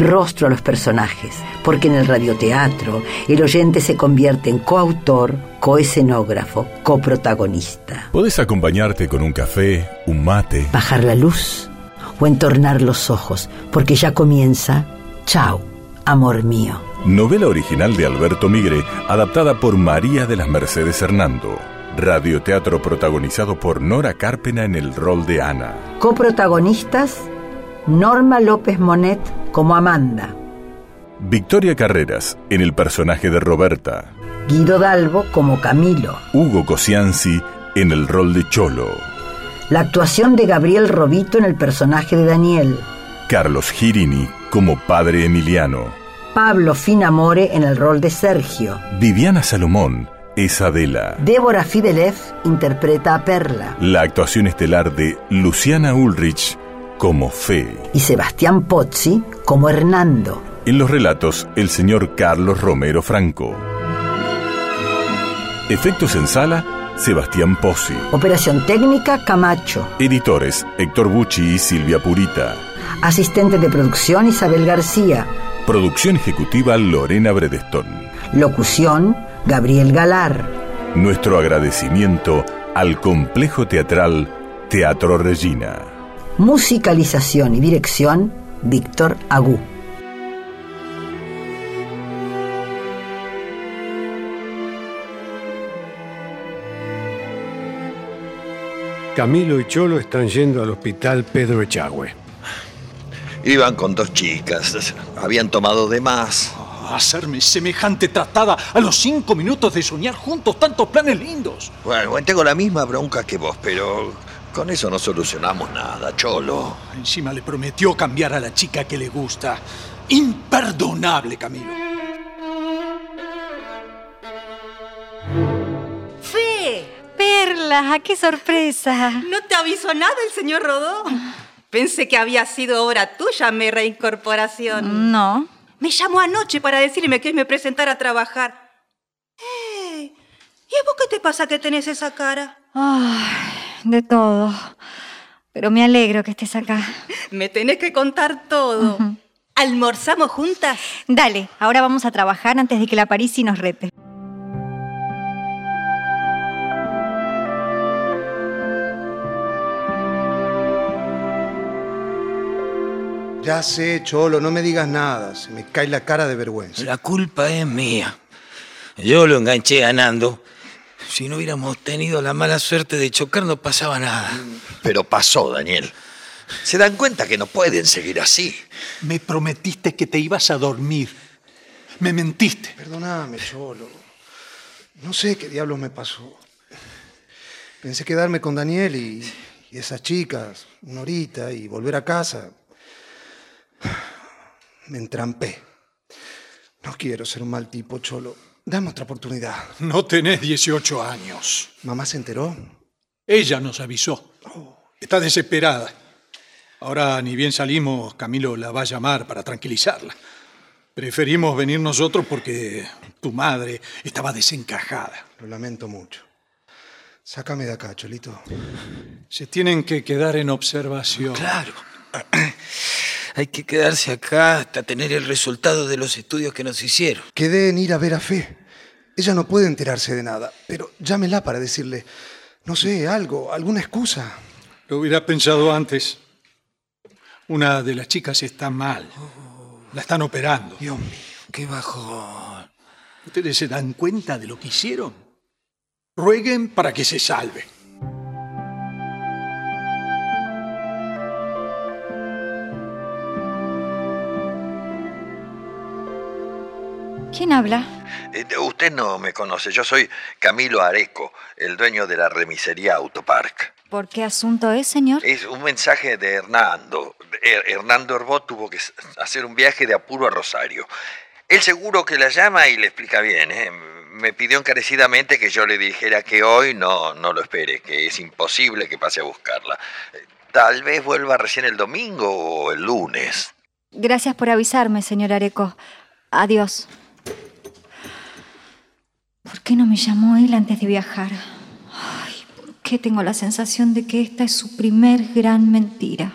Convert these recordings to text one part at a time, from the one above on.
rostro a los personajes, porque en el radioteatro el oyente se convierte en coautor, coescenógrafo, coprotagonista. Podés acompañarte con un café, un mate. Bajar la luz o entornar los ojos, porque ya comienza Chao, amor mío. Novela original de Alberto Migre, adaptada por María de las Mercedes Hernando. Radioteatro protagonizado por Nora Carpena en el rol de Ana. Coprotagonistas Norma López Monet como Amanda. Victoria Carreras en el personaje de Roberta. Guido Dalbo como Camilo. Hugo Cosianzi en el rol de Cholo. La actuación de Gabriel Robito en el personaje de Daniel. Carlos Girini como padre Emiliano. Pablo Finamore en el rol de Sergio. Viviana Salomón es Adela. Débora Fidelev interpreta a Perla. La actuación estelar de Luciana Ulrich como Fe. Y Sebastián Pozzi como Hernando. En los relatos, el señor Carlos Romero Franco. Efectos en sala, Sebastián Pozzi. Operación técnica, Camacho. Editores, Héctor Bucci y Silvia Purita. Asistente de producción, Isabel García. Producción ejecutiva, Lorena Bredestón. Locución, Gabriel Galar. Nuestro agradecimiento al complejo teatral Teatro Regina. Musicalización y dirección, Víctor Agú. Camilo y Cholo están yendo al hospital Pedro Echagüe. Iban con dos chicas. Habían tomado de más. Hacerme semejante tratada a los cinco minutos de soñar juntos tantos planes lindos. Bueno, tengo la misma bronca que vos, pero con eso no solucionamos nada, Cholo. Encima le prometió cambiar a la chica que le gusta. Imperdonable, Camilo. ¡Fe! Perla, qué sorpresa. ¿No te avisó nada el señor Rodó? Pensé que había sido obra tuya mi reincorporación. No. Me llamó anoche para decirme que me presentara a trabajar. ¡Ey! ¿Y a vos qué te pasa que tenés esa cara? Ay, de todo. Pero me alegro que estés acá. Me tenés que contar todo. ¿Almorzamos juntas? Dale, ahora vamos a trabajar antes de que la Parisi nos rete. Ya sé, Cholo, no me digas nada. Se me cae la cara de vergüenza. La culpa es mía. Yo lo enganché ganando. Si no hubiéramos tenido la mala suerte de chocar, no pasaba nada. Pero pasó, Daniel. ¿Se dan cuenta que no pueden seguir así? Me prometiste que te ibas a dormir. Me mentiste. Perdóname, Cholo. No sé qué diablos me pasó. Pensé quedarme con Daniel y, y esas chicas una horita y volver a casa. Me entrampé. No quiero ser un mal tipo, Cholo. Dame otra oportunidad. No tenés 18 años. ¿Mamá se enteró? Ella nos avisó. Está desesperada. Ahora, ni bien salimos, Camilo la va a llamar para tranquilizarla. Preferimos venir nosotros porque tu madre estaba desencajada. Lo lamento mucho. Sácame de acá, Cholito. Se tienen que quedar en observación. Claro. Hay que quedarse acá hasta tener el resultado de los estudios que nos hicieron. Quedé en ir a ver a Fe. Ella no puede enterarse de nada, pero llámela para decirle, no sé, algo, alguna excusa. Lo hubiera pensado antes. Una de las chicas está mal. La están operando. Dios mío. Qué bajón. ¿Ustedes se dan cuenta de lo que hicieron? Rueguen para que se salve. ¿Quién habla? Eh, usted no me conoce. Yo soy Camilo Areco, el dueño de la remisería Autopark. ¿Por qué asunto es, señor? Es un mensaje de Hernando. Her- Hernando Herbó tuvo que hacer un viaje de apuro a Rosario. Él seguro que la llama y le explica bien. ¿eh? Me pidió encarecidamente que yo le dijera que hoy no, no lo espere, que es imposible que pase a buscarla. Tal vez vuelva recién el domingo o el lunes. Gracias por avisarme, señor Areco. Adiós. ¿Por qué no me llamó él antes de viajar? Ay, ¿por qué tengo la sensación de que esta es su primer gran mentira?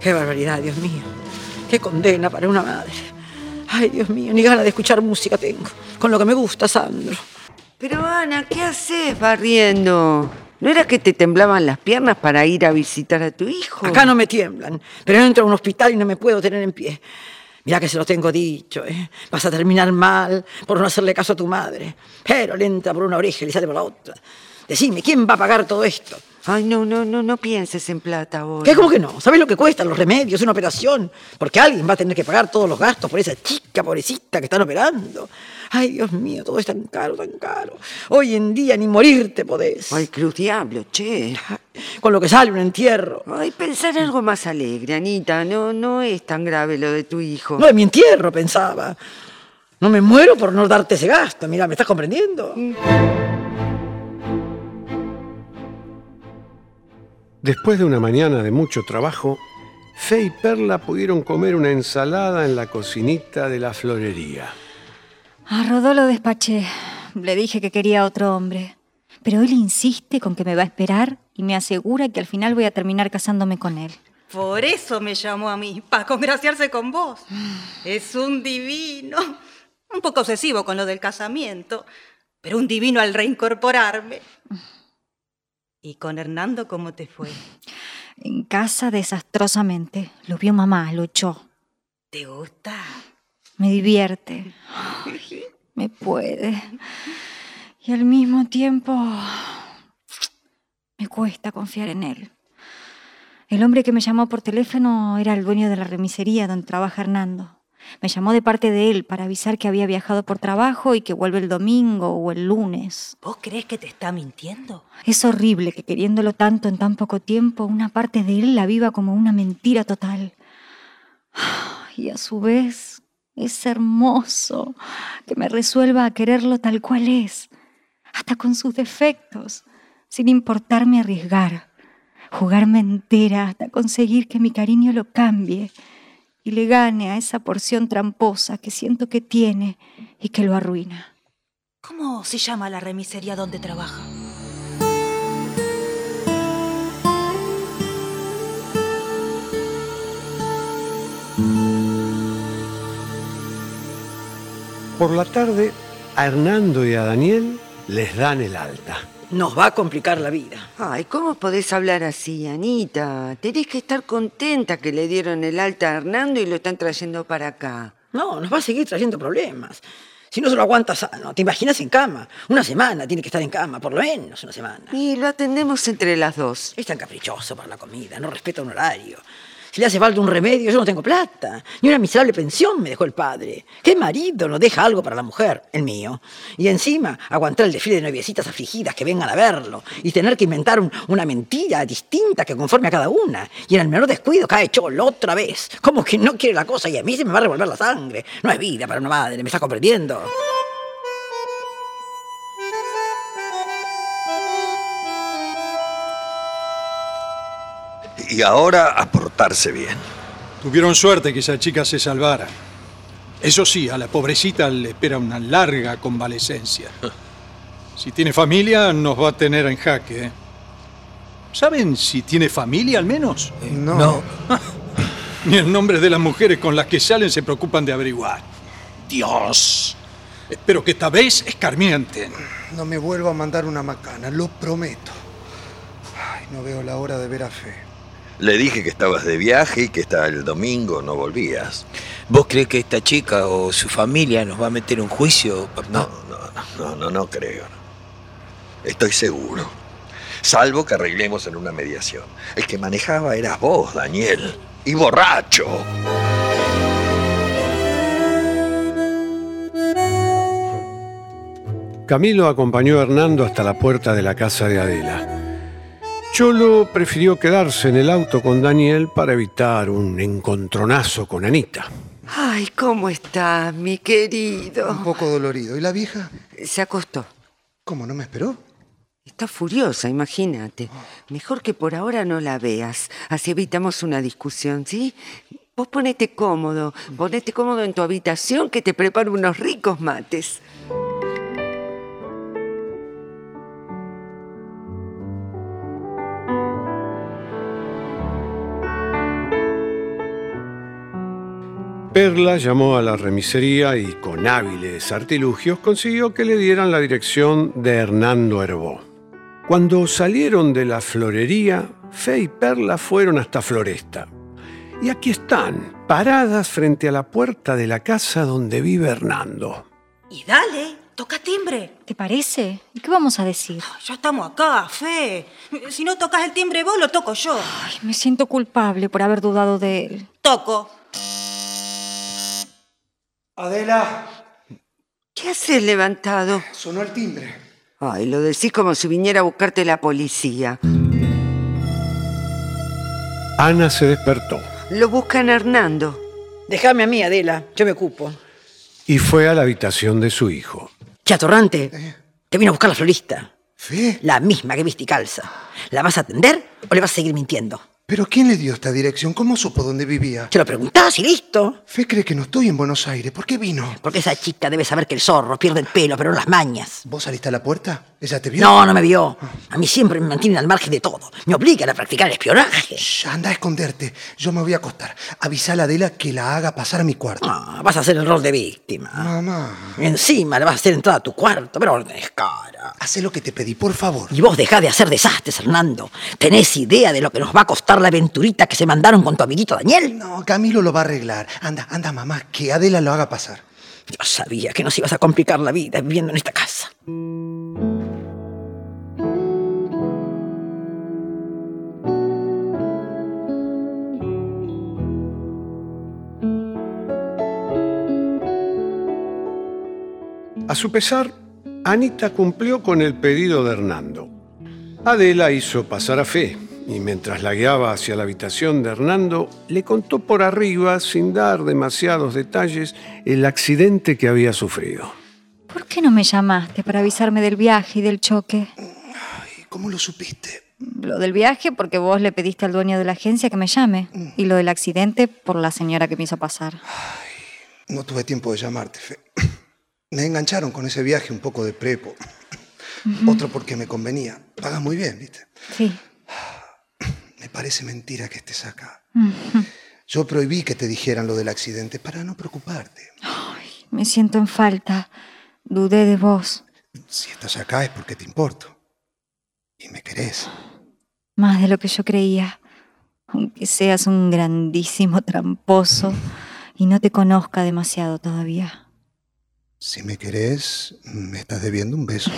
Qué barbaridad, Dios mío. Qué condena para una madre. Ay, Dios mío, ni ganas de escuchar música tengo. Con lo que me gusta, Sandro. Pero Ana, ¿qué haces barriendo? ¿No era que te temblaban las piernas para ir a visitar a tu hijo? Acá no me tiemblan, pero entro a un hospital y no me puedo tener en pie. Mira que se lo tengo dicho, ¿eh? Vas a terminar mal por no hacerle caso a tu madre. Pero le entra por una oreja y le sale por la otra. Decime, ¿quién va a pagar todo esto? Ay, no, no, no, no pienses en plata ahora. ¿Qué? ¿Cómo que no? ¿Sabes lo que cuestan los remedios, una operación? Porque alguien va a tener que pagar todos los gastos por esa chica pobrecita que están operando. Ay, Dios mío, todo es tan caro, tan caro. Hoy en día ni morirte podés. Ay, cruz diablo, che. Con lo que sale un entierro. Ay, pensar algo más alegre, Anita. No, no es tan grave lo de tu hijo. No, de mi entierro pensaba. No me muero por no darte ese gasto. Mira, ¿me estás comprendiendo? Después de una mañana de mucho trabajo, Fe y Perla pudieron comer una ensalada en la cocinita de la florería. A Rodó lo despaché. Le dije que quería otro hombre. Pero él insiste con que me va a esperar y me asegura que al final voy a terminar casándome con él. Por eso me llamó a mí, para congraciarse con vos. Es un divino. Un poco obsesivo con lo del casamiento, pero un divino al reincorporarme. ¿Y con Hernando cómo te fue? En casa desastrosamente. Lo vio mamá, lo echó. ¿Te gusta? Me divierte. Ay, me puede. Y al mismo tiempo me cuesta confiar en él. El hombre que me llamó por teléfono era el dueño de la remisería donde trabaja Hernando. Me llamó de parte de él para avisar que había viajado por trabajo y que vuelve el domingo o el lunes. ¿Vos crees que te está mintiendo? Es horrible que queriéndolo tanto en tan poco tiempo, una parte de él la viva como una mentira total. Y a su vez, es hermoso que me resuelva a quererlo tal cual es, hasta con sus defectos, sin importarme arriesgar, jugarme entera hasta conseguir que mi cariño lo cambie y le gane a esa porción tramposa que siento que tiene y que lo arruina. ¿Cómo se llama la remisería donde trabaja? Por la tarde, a Hernando y a Daniel les dan el alta. Nos va a complicar la vida. Ay, ¿cómo podés hablar así, Anita? Tenés que estar contenta que le dieron el alta a Hernando y lo están trayendo para acá. No, nos va a seguir trayendo problemas. Si no se lo aguanta sano, ¿te imaginas en cama? Una semana tiene que estar en cama, por lo menos una semana. Y lo atendemos entre las dos. Es tan caprichoso para la comida, no respeta un horario. Si le hace falta un remedio, yo no tengo plata. Ni una miserable pensión me dejó el padre. ¿Qué marido no deja algo para la mujer? El mío. Y encima, aguantar el desfile de noviecitas afligidas que vengan a verlo. Y tener que inventar un- una mentira distinta que conforme a cada una. Y en el menor descuido cae cholo otra vez. Como que no quiere la cosa y a mí se me va a revolver la sangre. No es vida para una madre, ¿me está comprendiendo? Y ahora a portarse bien. Tuvieron suerte que esa chica se salvara. Eso sí, a la pobrecita le espera una larga convalecencia. Si tiene familia, nos va a tener en jaque. ¿eh? ¿Saben si tiene familia al menos? No. No. Ni el nombre de las mujeres con las que salen se preocupan de averiguar. Dios. Espero que esta vez escarmienten. No me vuelvo a mandar una macana, lo prometo. Ay, no veo la hora de ver a Fe. Le dije que estabas de viaje y que hasta el domingo no volvías. ¿Vos crees que esta chica o su familia nos va a meter un juicio, papá? No, no, no, no, no creo. Estoy seguro. Salvo que arreglemos en una mediación. El que manejaba eras vos, Daniel. Y borracho. Camilo acompañó a Hernando hasta la puerta de la casa de Adela. Cholo prefirió quedarse en el auto con Daniel para evitar un encontronazo con Anita. Ay, ¿cómo estás, mi querido? Un poco dolorido. ¿Y la vieja? Se acostó. ¿Cómo no me esperó? Está furiosa, imagínate. Mejor que por ahora no la veas. Así evitamos una discusión, ¿sí? Vos ponete cómodo, ponete cómodo en tu habitación que te preparo unos ricos mates. Perla llamó a la remisería y con hábiles artilugios consiguió que le dieran la dirección de Hernando Herbó. Cuando salieron de la florería, Fe y Perla fueron hasta Floresta. Y aquí están, paradas frente a la puerta de la casa donde vive Hernando. Y dale, toca timbre. ¿Te parece? ¿Y qué vamos a decir? Ya estamos acá, Fe. Si no tocas el timbre vos, lo toco yo. Ay, me siento culpable por haber dudado de él. Toco. Adela, ¿Qué haces levantado? sonó el timbre. Ay, lo decís como si viniera a buscarte la policía. Ana se despertó Lo buscan Hernando. Déjame a mí, Adela, yo me ocupo. y fue a la habitación de su hijo. Chatorrante, te vino a buscar la florista. ¿Fe? La misma que viste y calza. ¿La vas a atender o le vas a seguir mintiendo? ¿Pero quién le dio esta dirección? ¿Cómo supo dónde vivía? Se lo preguntás y listo. Fe cree que no estoy en Buenos Aires. ¿Por qué vino? Porque esa chica debe saber que el zorro pierde el pelo, pero no las mañas. ¿Vos saliste a la puerta? ¿Ella te vio? No, no me vio. A mí siempre me mantienen al margen de todo. Me obligan a practicar el espionaje. Shh, anda a esconderte. Yo me voy a acostar. Avisá a la Adela que la haga pasar a mi cuarto. Ah, vas a hacer el rol de víctima. Mamá. Encima le vas a hacer entrar a tu cuarto, pero no tenés cara. Haz lo que te pedí, por favor. Y vos dejá de hacer desastres, Hernando. ¿Tenés idea de lo que nos va a costar la aventurita que se mandaron con tu amiguito Daniel? No, Camilo lo va a arreglar. Anda, anda, mamá, que Adela lo haga pasar. Yo sabía que nos ibas a complicar la vida viviendo en esta casa. A su pesar, Anita cumplió con el pedido de Hernando. Adela hizo pasar a Fe y mientras la guiaba hacia la habitación de Hernando, le contó por arriba, sin dar demasiados detalles, el accidente que había sufrido. ¿Por qué no me llamaste para avisarme del viaje y del choque? Ay, ¿cómo lo supiste? Lo del viaje porque vos le pediste al dueño de la agencia que me llame. Y lo del accidente por la señora que me hizo pasar. No tuve tiempo de llamarte, Fe. Me engancharon con ese viaje un poco de prepo. Otro porque me convenía. Pagas muy bien, ¿viste? Sí. Parece mentira que estés acá. Yo prohibí que te dijeran lo del accidente para no preocuparte. Me siento en falta. Dudé de vos. Si estás acá es porque te importo. Y me querés. Más de lo que yo creía. Aunque seas un grandísimo tramposo y no te conozca demasiado todavía. Si me querés, me estás debiendo un beso.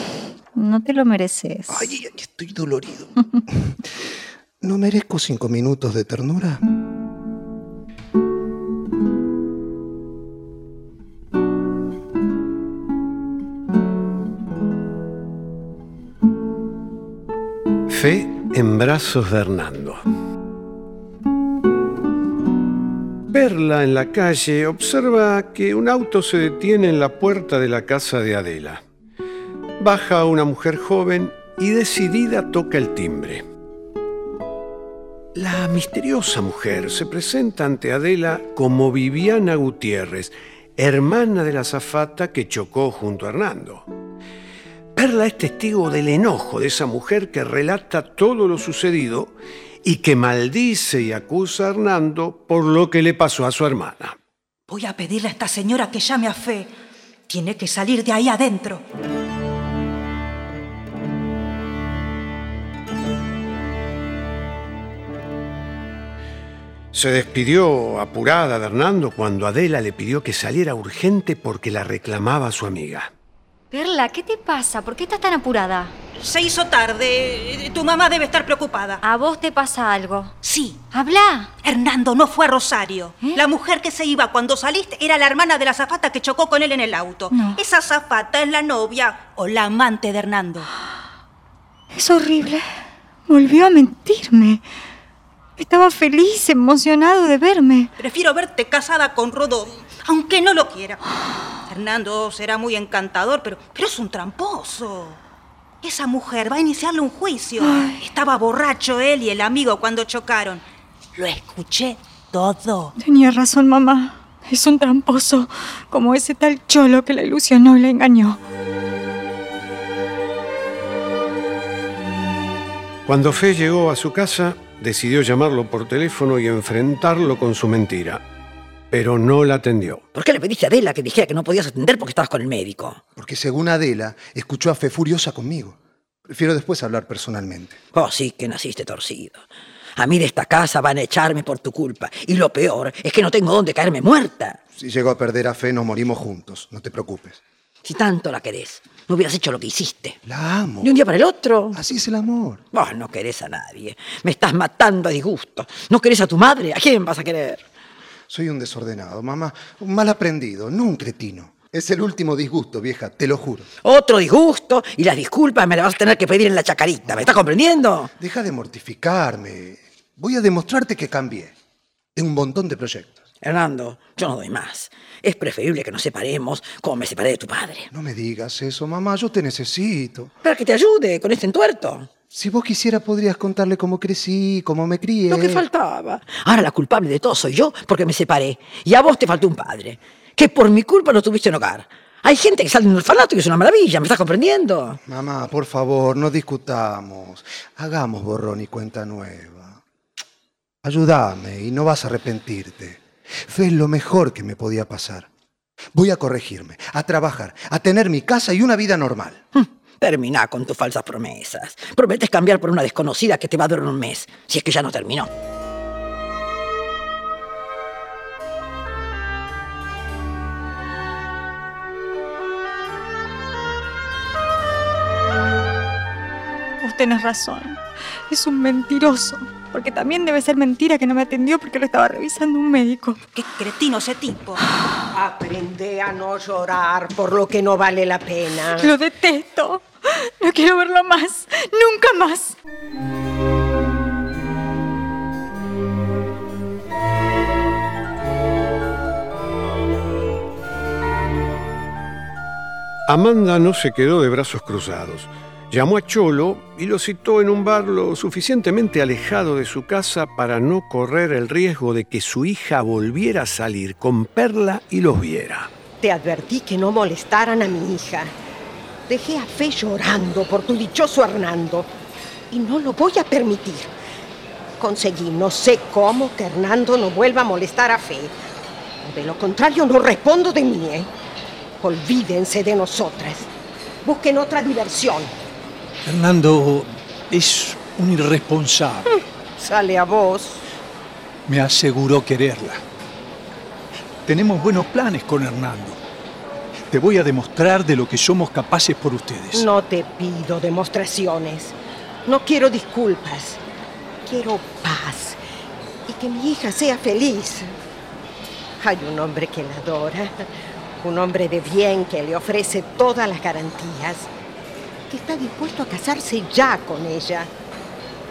No te lo mereces. Ay, ay, ay, estoy dolorido. ¿No merezco cinco minutos de ternura? Fe en brazos de Hernando. Perla en la calle observa que un auto se detiene en la puerta de la casa de Adela. Baja una mujer joven y decidida toca el timbre. La misteriosa mujer se presenta ante Adela como Viviana Gutiérrez, hermana de la azafata que chocó junto a Hernando. Perla es testigo del enojo de esa mujer que relata todo lo sucedido y que maldice y acusa a Hernando por lo que le pasó a su hermana. Voy a pedirle a esta señora que llame a Fe. Tiene que salir de ahí adentro. Se despidió apurada de Hernando cuando Adela le pidió que saliera urgente porque la reclamaba su amiga. Perla, ¿qué te pasa? ¿Por qué estás tan apurada? Se hizo tarde. Tu mamá debe estar preocupada. ¿A vos te pasa algo? Sí. Habla. Hernando no fue a Rosario. ¿Eh? La mujer que se iba cuando saliste era la hermana de la zafata que chocó con él en el auto. No. Esa zafata es la novia o la amante de Hernando. Es horrible. Volvió a mentirme. Estaba feliz, emocionado de verme. Prefiero verte casada con Rodó, aunque no lo quiera. Fernando será muy encantador, pero, pero es un tramposo. Esa mujer va a iniciarle un juicio. Estaba borracho él y el amigo cuando chocaron. Lo escuché todo. Tenía razón, mamá. Es un tramposo, como ese tal cholo que la ilusionó y la engañó. Cuando Fe llegó a su casa, decidió llamarlo por teléfono y enfrentarlo con su mentira. Pero no la atendió. ¿Por qué le pediste a Adela que dijera que no podías atender porque estabas con el médico? Porque según Adela, escuchó a Fe furiosa conmigo. Prefiero después hablar personalmente. Oh, sí, que naciste torcido. A mí de esta casa van a echarme por tu culpa. Y lo peor es que no tengo dónde caerme muerta. Si llego a perder a Fe, nos morimos juntos. No te preocupes. Si tanto la querés, no hubieras hecho lo que hiciste. La amo. De un día para el otro. Así es el amor. Vos no querés a nadie. Me estás matando a disgusto. No querés a tu madre. ¿A quién vas a querer? Soy un desordenado, mamá. Un mal aprendido, no un cretino. Es el último disgusto, vieja, te lo juro. Otro disgusto y las disculpas me las vas a tener que pedir en la chacarita. ¿Me estás comprendiendo? Deja de mortificarme. Voy a demostrarte que cambié. Tengo un montón de proyectos. Hernando, yo no doy más. Es preferible que nos separemos como me separé de tu padre. No me digas eso, mamá. Yo te necesito. Para que te ayude con este entuerto. Si vos quisieras, podrías contarle cómo crecí, cómo me crié. Lo que faltaba. Ahora la culpable de todo soy yo porque me separé. Y a vos te faltó un padre. Que por mi culpa no tuviste en hogar. Hay gente que sale de un orfanato y es una maravilla. ¿Me estás comprendiendo? Mamá, por favor, no discutamos. Hagamos borrón y cuenta nueva. Ayúdame y no vas a arrepentirte. Fue lo mejor que me podía pasar. Voy a corregirme, a trabajar, a tener mi casa y una vida normal. Hm, termina con tus falsas promesas. Prometes cambiar por una desconocida que te va a durar un mes, si es que ya no terminó. Vos tenés razón. Es un mentiroso. Porque también debe ser mentira que no me atendió porque lo estaba revisando un médico. Qué cretino ese tipo. Aprende a no llorar por lo que no vale la pena. Lo detesto. No quiero verlo más. Nunca más. Amanda no se quedó de brazos cruzados. Llamó a Cholo y lo citó en un bar lo suficientemente alejado de su casa para no correr el riesgo de que su hija volviera a salir con Perla y los viera. Te advertí que no molestaran a mi hija. Dejé a Fe llorando por tu dichoso Hernando y no lo voy a permitir. Conseguí, no sé cómo, que Hernando no vuelva a molestar a Fe. De lo contrario, no respondo de mí, ¿eh? Olvídense de nosotras. Busquen otra diversión. Hernando es un irresponsable. Sale a vos. Me aseguró quererla. Tenemos buenos planes con Hernando. Te voy a demostrar de lo que somos capaces por ustedes. No te pido demostraciones. No quiero disculpas. Quiero paz. Y que mi hija sea feliz. Hay un hombre que la adora. Un hombre de bien que le ofrece todas las garantías está dispuesto a casarse ya con ella.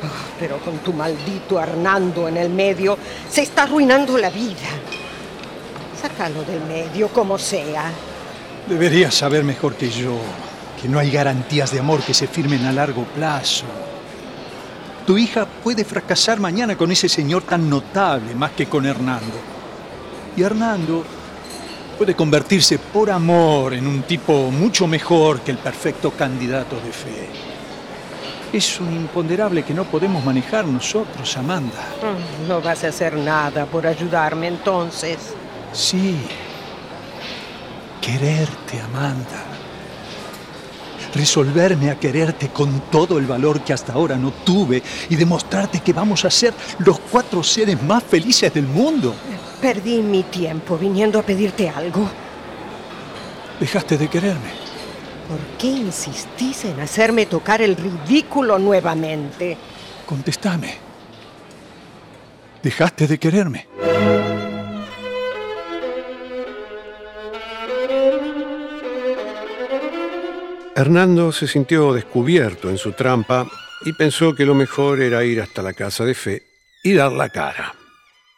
Ah, pero con tu maldito Hernando en el medio, se está arruinando la vida. Sácalo del medio como sea. Deberías saber mejor que yo que no hay garantías de amor que se firmen a largo plazo. Tu hija puede fracasar mañana con ese señor tan notable más que con Hernando. Y Hernando puede convertirse por amor en un tipo mucho mejor que el perfecto candidato de fe. Es un imponderable que no podemos manejar nosotros, Amanda. Mm, No vas a hacer nada por ayudarme entonces. Sí. Quererte, Amanda. Resolverme a quererte con todo el valor que hasta ahora no tuve y demostrarte que vamos a ser los cuatro seres más felices del mundo. Perdí mi tiempo viniendo a pedirte algo. Dejaste de quererme. ¿Por qué insistís en hacerme tocar el ridículo nuevamente? Contestame. Dejaste de quererme. Hernando se sintió descubierto en su trampa y pensó que lo mejor era ir hasta la casa de Fe y dar la cara.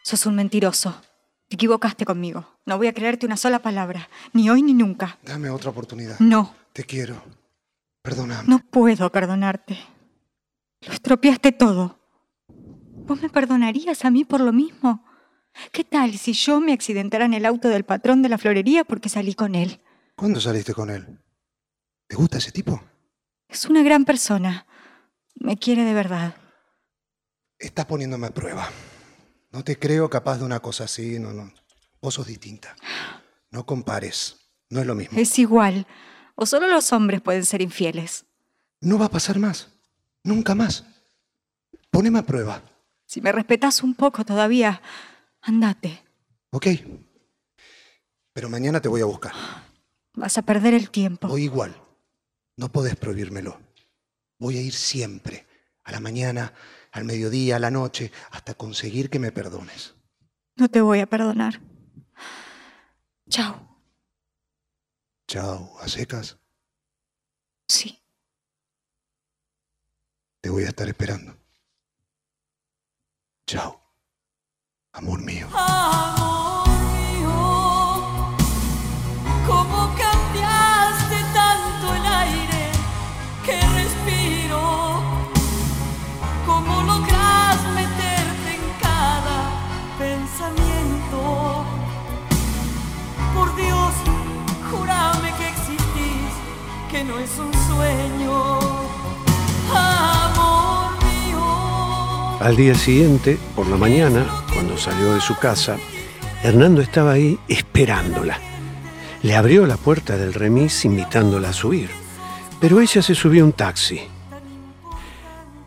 Sos un mentiroso. Te equivocaste conmigo. No voy a creerte una sola palabra, ni hoy ni nunca. Dame otra oportunidad. No, Te quiero. Perdóname. no puedo perdonarte. Lo estropeaste todo. ¿Vos me perdonarías a mí por lo mismo? ¿Qué tal si yo me accidentara en el auto del patrón de la florería porque salí con él? ¿Cuándo saliste con él? ¿Te gusta ese tipo? Es una gran persona. Me quiere de verdad. Estás poniéndome a prueba. No te creo capaz de una cosa así, no, no. Vos sos distinta. No compares. No es lo mismo. Es igual. O solo los hombres pueden ser infieles. No va a pasar más. Nunca más. Poneme a prueba. Si me respetas un poco todavía, andate. ¿Ok? Pero mañana te voy a buscar. Vas a perder el tiempo. O igual. No podés prohibírmelo. Voy a ir siempre. A la mañana, al mediodía, a la noche, hasta conseguir que me perdones. No te voy a perdonar. Chao. Chao, a secas. Sí. Te voy a estar esperando. Chao. Amor mío. Amor mío, no es un sueño. Amor mío. Al día siguiente, por la mañana, cuando salió de su casa, Hernando estaba ahí esperándola. Le abrió la puerta del remis invitándola a subir, pero ella se subió a un taxi.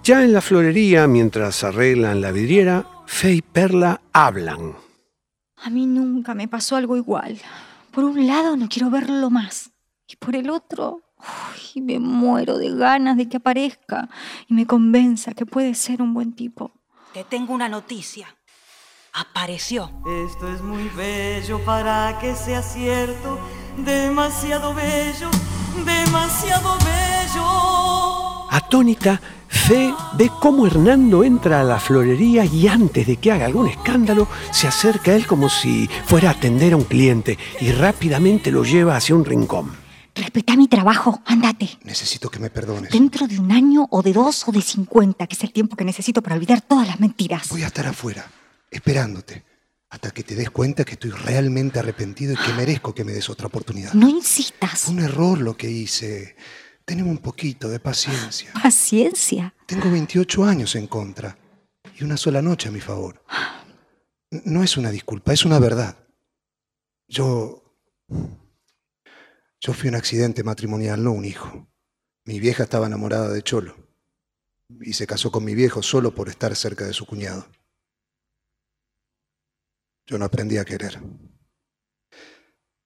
Ya en la florería, mientras arreglan la vidriera, Fe y Perla hablan. A mí nunca me pasó algo igual. Por un lado no quiero verlo más. Y por el otro, uy, me muero de ganas de que aparezca y me convenza que puede ser un buen tipo. Te tengo una noticia. Apareció. Esto es muy bello para que sea cierto, demasiado bello, demasiado bello. Atónita, Fe ve cómo Hernando entra a la florería y antes de que haga algún escándalo, se acerca a él como si fuera a atender a un cliente y rápidamente lo lleva hacia un rincón. Respetá mi trabajo, ándate. Necesito que me perdones. Dentro de un año o de dos o de cincuenta, que es el tiempo que necesito para olvidar todas las mentiras. Voy a estar afuera, esperándote, hasta que te des cuenta que estoy realmente arrepentido y que merezco que me des otra oportunidad. No insistas. Fue un error lo que hice. Teneme un poquito de paciencia. Paciencia. Tengo 28 años en contra y una sola noche a mi favor. No es una disculpa, es una verdad. Yo... Yo fui un accidente matrimonial, no un hijo. Mi vieja estaba enamorada de Cholo y se casó con mi viejo solo por estar cerca de su cuñado. Yo no aprendí a querer.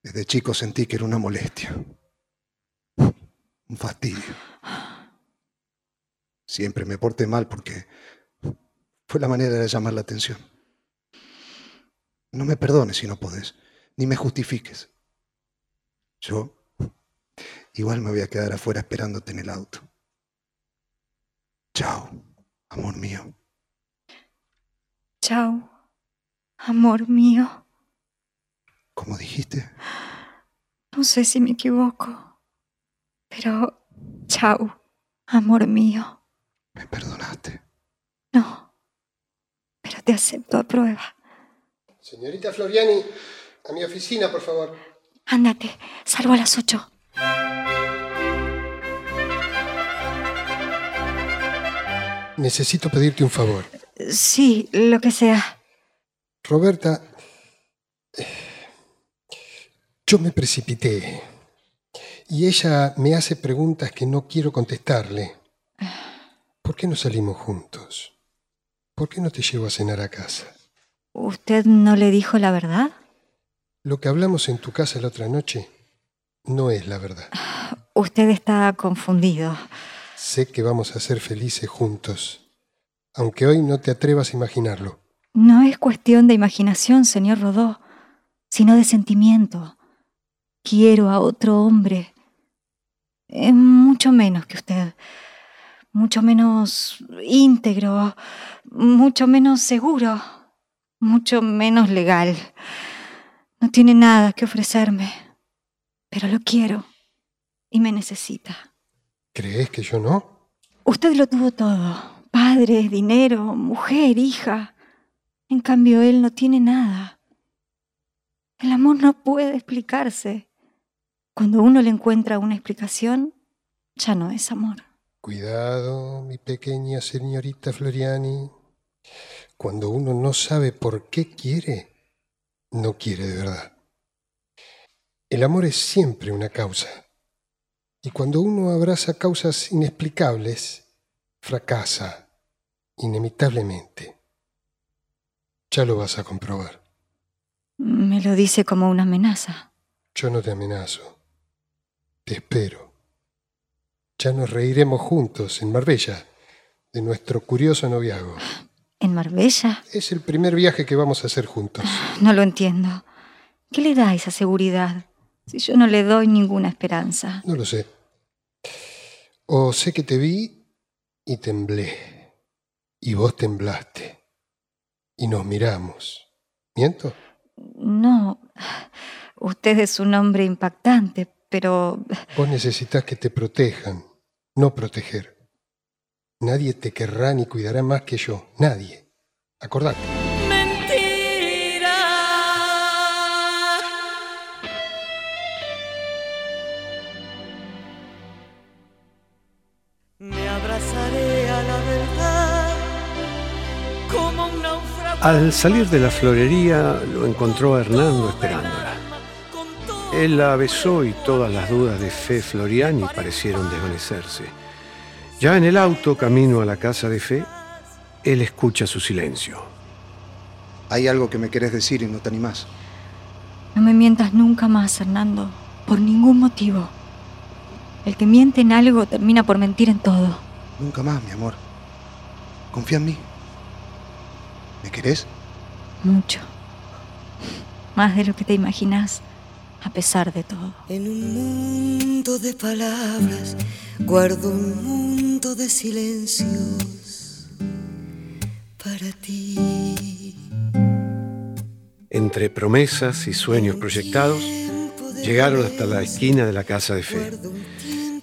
Desde chico sentí que era una molestia, un fastidio. Siempre me porté mal porque fue la manera de llamar la atención. No me perdones si no podés, ni me justifiques. Yo igual me voy a quedar afuera esperándote en el auto. Chao, amor mío. Chao, amor mío. ¿Cómo dijiste? No sé si me equivoco, pero chao, amor mío. ¿Me perdonaste? No, pero te acepto a prueba. Señorita Floriani, a mi oficina, por favor. Ándate, salgo a las ocho. Necesito pedirte un favor. Sí, lo que sea. Roberta, yo me precipité y ella me hace preguntas que no quiero contestarle. ¿Por qué no salimos juntos? ¿Por qué no te llevo a cenar a casa? ¿Usted no le dijo la verdad? Lo que hablamos en tu casa la otra noche no es la verdad. Usted está confundido. Sé que vamos a ser felices juntos, aunque hoy no te atrevas a imaginarlo. No es cuestión de imaginación, señor Rodó, sino de sentimiento. Quiero a otro hombre. Es mucho menos que usted. Mucho menos íntegro, mucho menos seguro, mucho menos legal. No tiene nada que ofrecerme, pero lo quiero y me necesita. ¿Crees que yo no? Usted lo tuvo todo. Padre, dinero, mujer, hija. En cambio, él no tiene nada. El amor no puede explicarse. Cuando uno le encuentra una explicación, ya no es amor. Cuidado, mi pequeña señorita Floriani. Cuando uno no sabe por qué quiere, no quiere de verdad. El amor es siempre una causa. Y cuando uno abraza causas inexplicables, fracasa inevitablemente. Ya lo vas a comprobar. Me lo dice como una amenaza. Yo no te amenazo. Te espero. Ya nos reiremos juntos en Marbella de nuestro curioso noviazgo. ¿En Marbella? Es el primer viaje que vamos a hacer juntos. No lo entiendo. ¿Qué le da esa seguridad si yo no le doy ninguna esperanza? No lo sé. O sé que te vi y temblé. Y vos temblaste. Y nos miramos. ¿Miento? No. Usted es un hombre impactante, pero... Vos necesitas que te protejan, no proteger. Nadie te querrá ni cuidará más que yo. Nadie. Acordate. Al salir de la florería lo encontró a Hernando esperándola. Él la besó y todas las dudas de Fe Floriani parecieron desvanecerse. Ya en el auto, camino a la casa de Fe, él escucha su silencio. Hay algo que me querés decir y no te animás. No me mientas nunca más, Hernando, por ningún motivo. El que miente en algo termina por mentir en todo. Nunca más, mi amor. Confía en mí. ¿Me querés? Mucho. Más de lo que te imaginas, a pesar de todo. En un mundo de palabras guardo un mundo de silencios para ti. Entre promesas y sueños proyectados, llegaron hasta la esquina de la casa de Fe.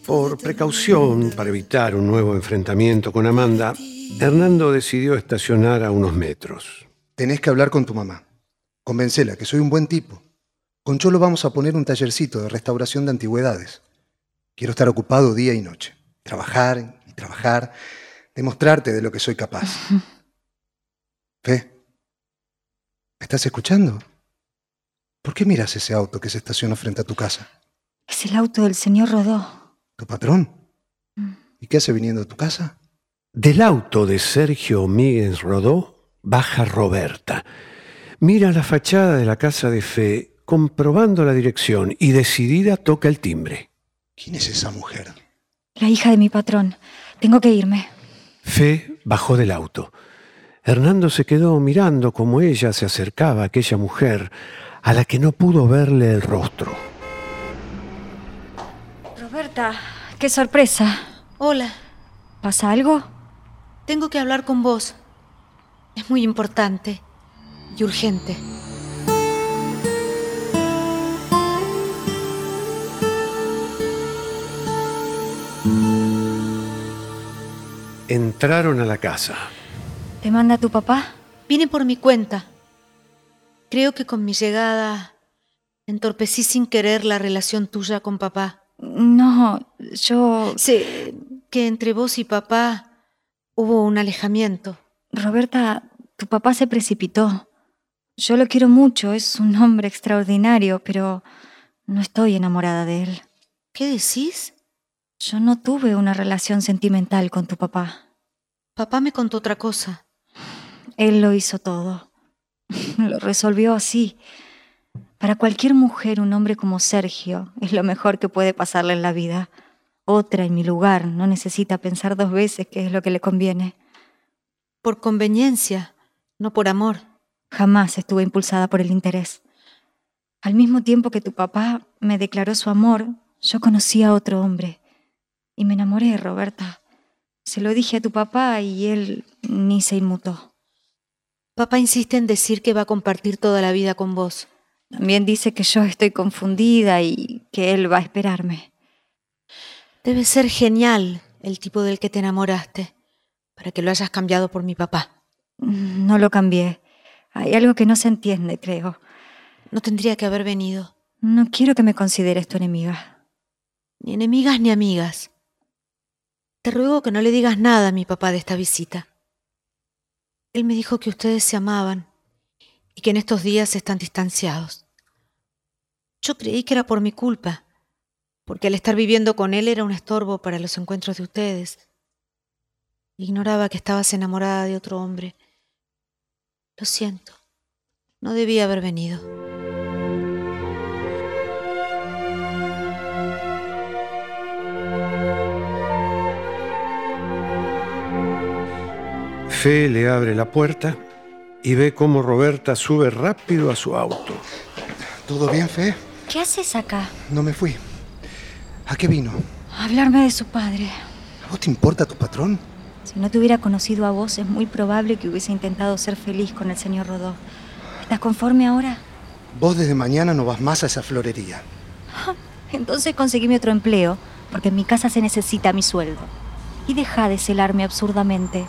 Por precaución, para evitar un nuevo enfrentamiento con Amanda, Hernando decidió estacionar a unos metros. Tenés que hablar con tu mamá. Convencela que soy un buen tipo. Con Cholo vamos a poner un tallercito de restauración de antigüedades. Quiero estar ocupado día y noche. Trabajar y trabajar. Demostrarte de lo que soy capaz. Fe, ¿me estás escuchando? ¿Por qué miras ese auto que se estaciona frente a tu casa? Es el auto del señor Rodó. ¿Tu patrón? ¿Y qué hace viniendo a tu casa? Del auto de Sergio Míguez Rodó baja Roberta. Mira la fachada de la casa de Fe, comprobando la dirección y decidida toca el timbre. ¿Quién es esa mujer? La hija de mi patrón. Tengo que irme. Fe bajó del auto. Hernando se quedó mirando cómo ella se acercaba a aquella mujer a la que no pudo verle el rostro. Roberta, qué sorpresa. Hola, ¿Pasa algo? Tengo que hablar con vos. Es muy importante y urgente. Entraron a la casa. ¿Te manda tu papá? Vine por mi cuenta. Creo que con mi llegada entorpecí sin querer la relación tuya con papá. No, yo... Sé que entre vos y papá hubo un alejamiento. Roberta, tu papá se precipitó. Yo lo quiero mucho, es un hombre extraordinario, pero no estoy enamorada de él. ¿Qué decís? Yo no tuve una relación sentimental con tu papá. Papá me contó otra cosa. Él lo hizo todo. Lo resolvió así. Para cualquier mujer, un hombre como Sergio es lo mejor que puede pasarle en la vida. Otra en mi lugar no necesita pensar dos veces qué es lo que le conviene. Por conveniencia, no por amor. Jamás estuve impulsada por el interés. Al mismo tiempo que tu papá me declaró su amor, yo conocí a otro hombre. Y me enamoré, Roberta. Se lo dije a tu papá y él ni se inmutó. Papá insiste en decir que va a compartir toda la vida con vos. También dice que yo estoy confundida y que él va a esperarme. Debe ser genial el tipo del que te enamoraste, para que lo hayas cambiado por mi papá. No lo cambié. Hay algo que no se entiende, creo. No tendría que haber venido. No quiero que me consideres tu enemiga. Ni enemigas ni amigas. Te ruego que no le digas nada a mi papá de esta visita. Él me dijo que ustedes se amaban y que en estos días están distanciados. Yo creí que era por mi culpa, porque al estar viviendo con él era un estorbo para los encuentros de ustedes. Ignoraba que estabas enamorada de otro hombre. Lo siento, no debía haber venido. Fe le abre la puerta y ve cómo Roberta sube rápido a su auto. ¿Todo bien, Fe? ¿Qué haces acá? No me fui. ¿A qué vino? A hablarme de su padre. ¿A vos te importa tu patrón? Si no te hubiera conocido a vos, es muy probable que hubiese intentado ser feliz con el señor Rodó. ¿Estás conforme ahora? Vos desde mañana no vas más a esa florería. Entonces conseguime otro empleo, porque en mi casa se necesita mi sueldo. Y deja de celarme absurdamente.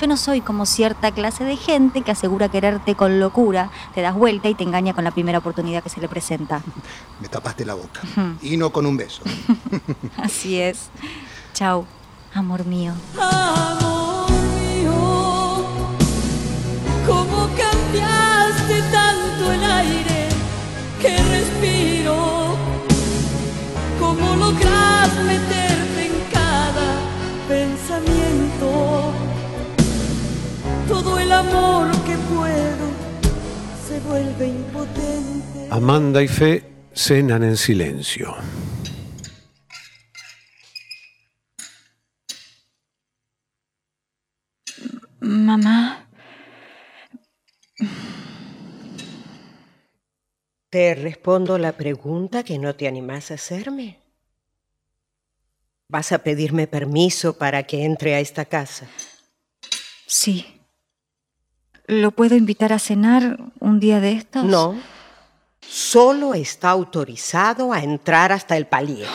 Yo no soy como cierta clase de gente que asegura quererte con locura, te das vuelta y te engaña con la primera oportunidad que se le presenta. Me tapaste la boca. Y no con un beso. Así es. Chao, amor mío. Amor mío, cómo cambiaste tanto el aire que respiro, cómo logras meterte en cada pensamiento. Todo el amor que puedo se vuelve impotente. Amanda y Fe cenan en silencio. Mamá, ¿Te respondo la pregunta que no te animás a hacerme? ¿Vas a pedirme permiso para que entre a esta casa? sí. ¿Lo puedo invitar a cenar un día de estos? No. Solo está autorizado a entrar hasta el palier.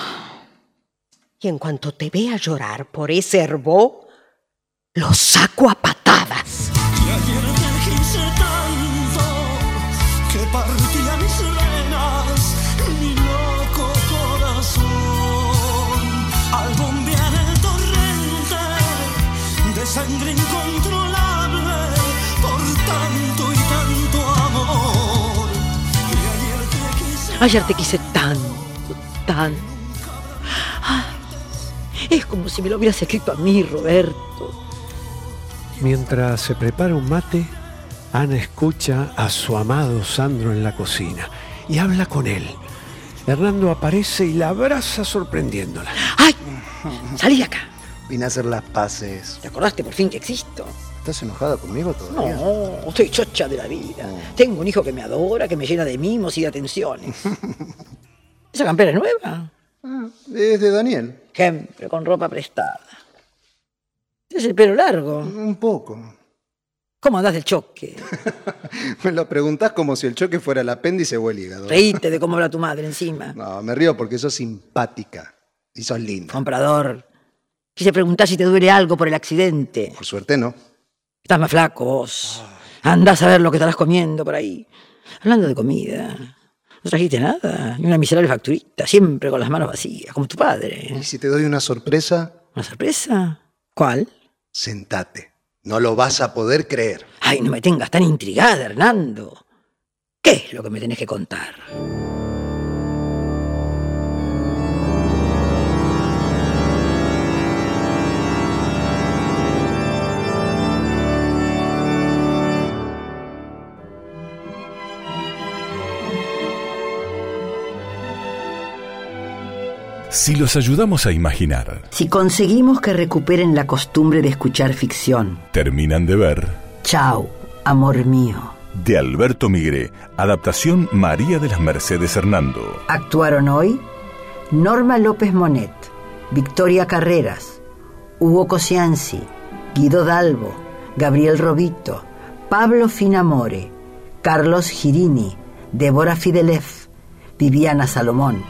Y en cuanto te vea llorar por ese herbó, lo saco a patadas. Y ayer te quise tanto que partía mis venas, mi loco corazón. Al bombear el torrente de sangre incontrolable Ayer te quise tanto, tanto. Ay, es como si me lo hubieras escrito a mí, Roberto. Mientras se prepara un mate, Ana escucha a su amado Sandro en la cocina y habla con él. Hernando aparece y la abraza sorprendiéndola. ¡Ay! Salí de acá. Vine a hacer las paces. ¿Te acordaste por fin que existo? ¿Estás enojada conmigo todavía? No, estoy chocha de la vida. Tengo un hijo que me adora, que me llena de mimos y de atenciones. ¿Esa campera es nueva? Ah, es de Daniel. Siempre con ropa prestada. ¿Es el pelo largo? Un poco. ¿Cómo andás del choque? Me lo preguntás como si el choque fuera el apéndice o el hígado. Reíte de cómo habla tu madre encima. No, me río porque sos simpática. Y sos linda. Comprador. Quise preguntar si te duele algo por el accidente. Por suerte no. Estás más flaco vos. Andás a ver lo que estarás comiendo por ahí. Hablando de comida. No trajiste nada. Ni una miserable facturita. Siempre con las manos vacías, como tu padre. ¿Y si te doy una sorpresa? ¿Una sorpresa? ¿Cuál? Sentate. No lo vas a poder creer. Ay, no me tengas tan intrigada, Hernando. ¿Qué es lo que me tenés que contar? Si los ayudamos a imaginar, Si conseguimos que recuperen la costumbre de escuchar ficción. terminan de ver Chao, amor mío. de Alberto Migre, adaptación María de las Mercedes Hernando. Actuaron hoy Norma López Monet, Victoria Carreras, Hugo Cosianzi, Guido Dalbo, Gabriel Robito, Pablo Finamore, Carlos Girini, Débora Fidelev, Viviana Salomón,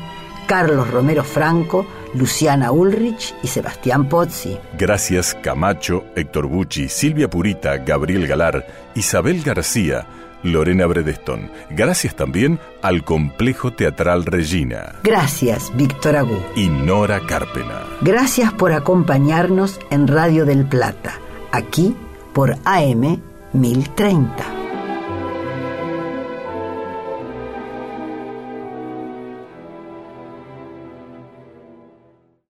Carlos Romero Franco, Luciana Ulrich y Sebastián Pozzi. Gracias Camacho, Héctor Bucci, Silvia Purita, Gabriel Galar, Isabel García, Lorena Bredeston. Gracias también al Complejo Teatral Regina. Gracias, Víctor Agú. Y Nora Carpena. Gracias por acompañarnos en Radio del Plata, aquí por AM 1030.